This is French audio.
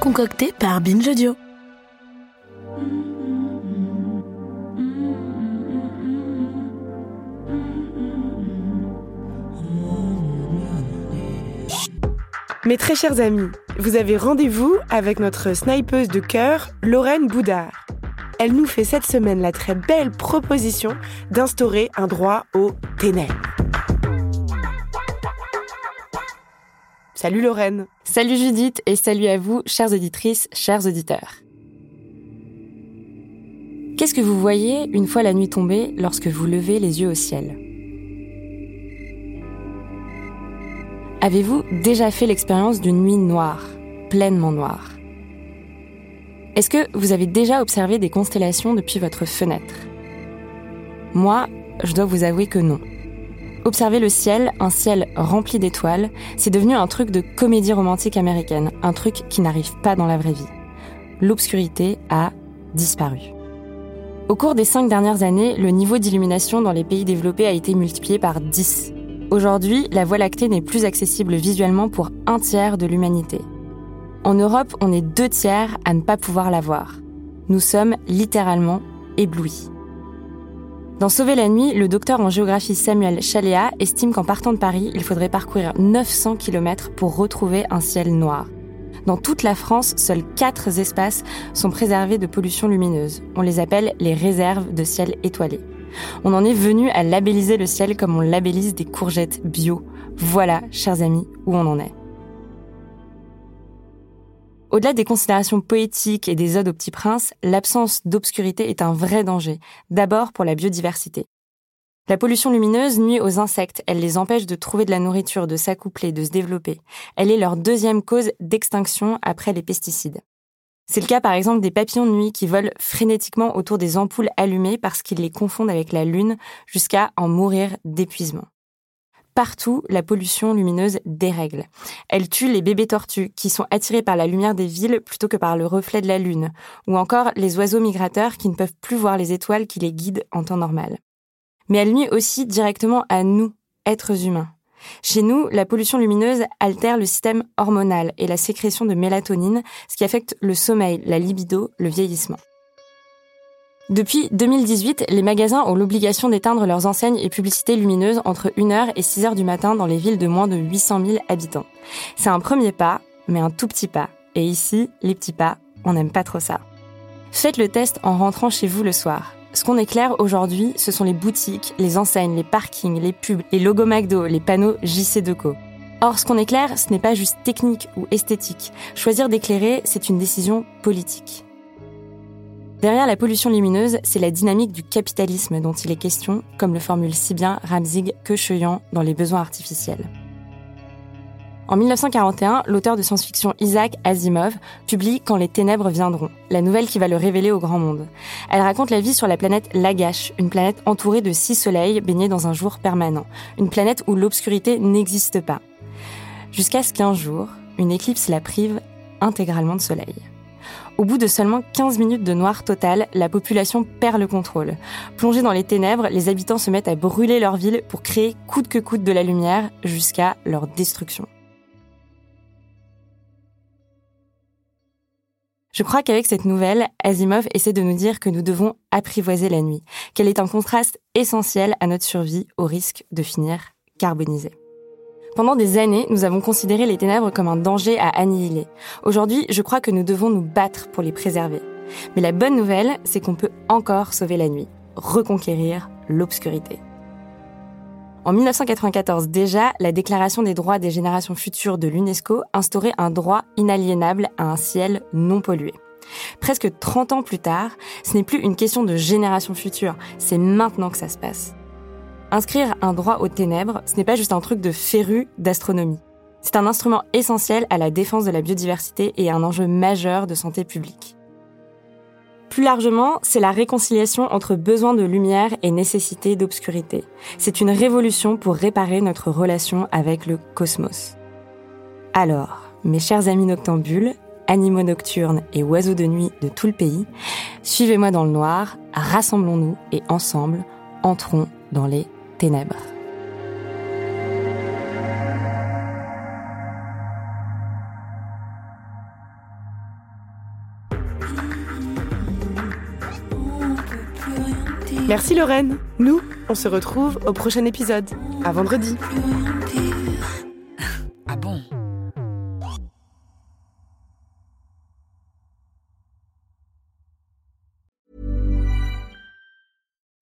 concocté par Binge. Mes très chers amis, vous avez rendez-vous avec notre snipeuse de cœur, Lorraine Boudard. Elle nous fait cette semaine la très belle proposition d'instaurer un droit au ténèbres. Salut Lorraine. Salut Judith et salut à vous, chères auditrices, chers auditeurs. Qu'est-ce que vous voyez une fois la nuit tombée lorsque vous levez les yeux au ciel? Avez-vous déjà fait l'expérience d'une nuit noire, pleinement noire? Est-ce que vous avez déjà observé des constellations depuis votre fenêtre? Moi, je dois vous avouer que non. Observer le ciel, un ciel rempli d'étoiles, c'est devenu un truc de comédie romantique américaine, un truc qui n'arrive pas dans la vraie vie. L'obscurité a disparu. Au cours des cinq dernières années, le niveau d'illumination dans les pays développés a été multiplié par 10. Aujourd'hui, la Voie lactée n'est plus accessible visuellement pour un tiers de l'humanité. En Europe, on est deux tiers à ne pas pouvoir la voir. Nous sommes littéralement éblouis. Dans Sauver la nuit, le docteur en géographie Samuel Chaléa estime qu'en partant de Paris, il faudrait parcourir 900 km pour retrouver un ciel noir. Dans toute la France, seuls quatre espaces sont préservés de pollution lumineuse. On les appelle les réserves de ciel étoilé. On en est venu à labelliser le ciel comme on labellise des courgettes bio. Voilà, chers amis, où on en est. Au-delà des considérations poétiques et des odes au petit prince, l'absence d'obscurité est un vrai danger, d'abord pour la biodiversité. La pollution lumineuse nuit aux insectes, elle les empêche de trouver de la nourriture, de s'accoupler, de se développer. Elle est leur deuxième cause d'extinction après les pesticides. C'est le cas par exemple des papillons de nuit qui volent frénétiquement autour des ampoules allumées parce qu'ils les confondent avec la lune jusqu'à en mourir d'épuisement. Partout, la pollution lumineuse dérègle. Elle tue les bébés tortues qui sont attirés par la lumière des villes plutôt que par le reflet de la lune, ou encore les oiseaux migrateurs qui ne peuvent plus voir les étoiles qui les guident en temps normal. Mais elle nuit aussi directement à nous, êtres humains. Chez nous, la pollution lumineuse altère le système hormonal et la sécrétion de mélatonine, ce qui affecte le sommeil, la libido, le vieillissement. Depuis 2018, les magasins ont l'obligation d'éteindre leurs enseignes et publicités lumineuses entre 1h et 6h du matin dans les villes de moins de 800 000 habitants. C'est un premier pas, mais un tout petit pas. Et ici, les petits pas, on n'aime pas trop ça. Faites le test en rentrant chez vous le soir. Ce qu'on éclaire aujourd'hui, ce sont les boutiques, les enseignes, les parkings, les pubs, les logos McDo, les panneaux JC Deco. Or, ce qu'on éclaire, ce n'est pas juste technique ou esthétique. Choisir d'éclairer, c'est une décision politique. Derrière la pollution lumineuse, c'est la dynamique du capitalisme dont il est question, comme le formule si bien Ramzig Kecheyan dans Les besoins artificiels. En 1941, l'auteur de science-fiction Isaac Asimov publie Quand les ténèbres viendront, la nouvelle qui va le révéler au grand monde. Elle raconte la vie sur la planète Lagash, une planète entourée de six soleils baignés dans un jour permanent, une planète où l'obscurité n'existe pas. Jusqu'à ce qu'un jour, une éclipse la prive intégralement de soleil. Au bout de seulement 15 minutes de noir total, la population perd le contrôle. Plongés dans les ténèbres, les habitants se mettent à brûler leur ville pour créer coûte que coûte de la lumière jusqu'à leur destruction. Je crois qu'avec cette nouvelle, Asimov essaie de nous dire que nous devons apprivoiser la nuit, qu'elle est un contraste essentiel à notre survie au risque de finir carbonisée. Pendant des années, nous avons considéré les ténèbres comme un danger à annihiler. Aujourd'hui, je crois que nous devons nous battre pour les préserver. Mais la bonne nouvelle, c'est qu'on peut encore sauver la nuit, reconquérir l'obscurité. En 1994 déjà, la Déclaration des droits des générations futures de l'UNESCO instaurait un droit inaliénable à un ciel non pollué. Presque 30 ans plus tard, ce n'est plus une question de génération future, c'est maintenant que ça se passe. Inscrire un droit aux ténèbres, ce n'est pas juste un truc de féru d'astronomie. C'est un instrument essentiel à la défense de la biodiversité et un enjeu majeur de santé publique. Plus largement, c'est la réconciliation entre besoin de lumière et nécessité d'obscurité. C'est une révolution pour réparer notre relation avec le cosmos. Alors, mes chers amis noctambules, animaux nocturnes et oiseaux de nuit de tout le pays, suivez-moi dans le noir, rassemblons-nous et ensemble, entrons dans les Merci Lorraine. Nous, on se retrouve au prochain épisode. À vendredi.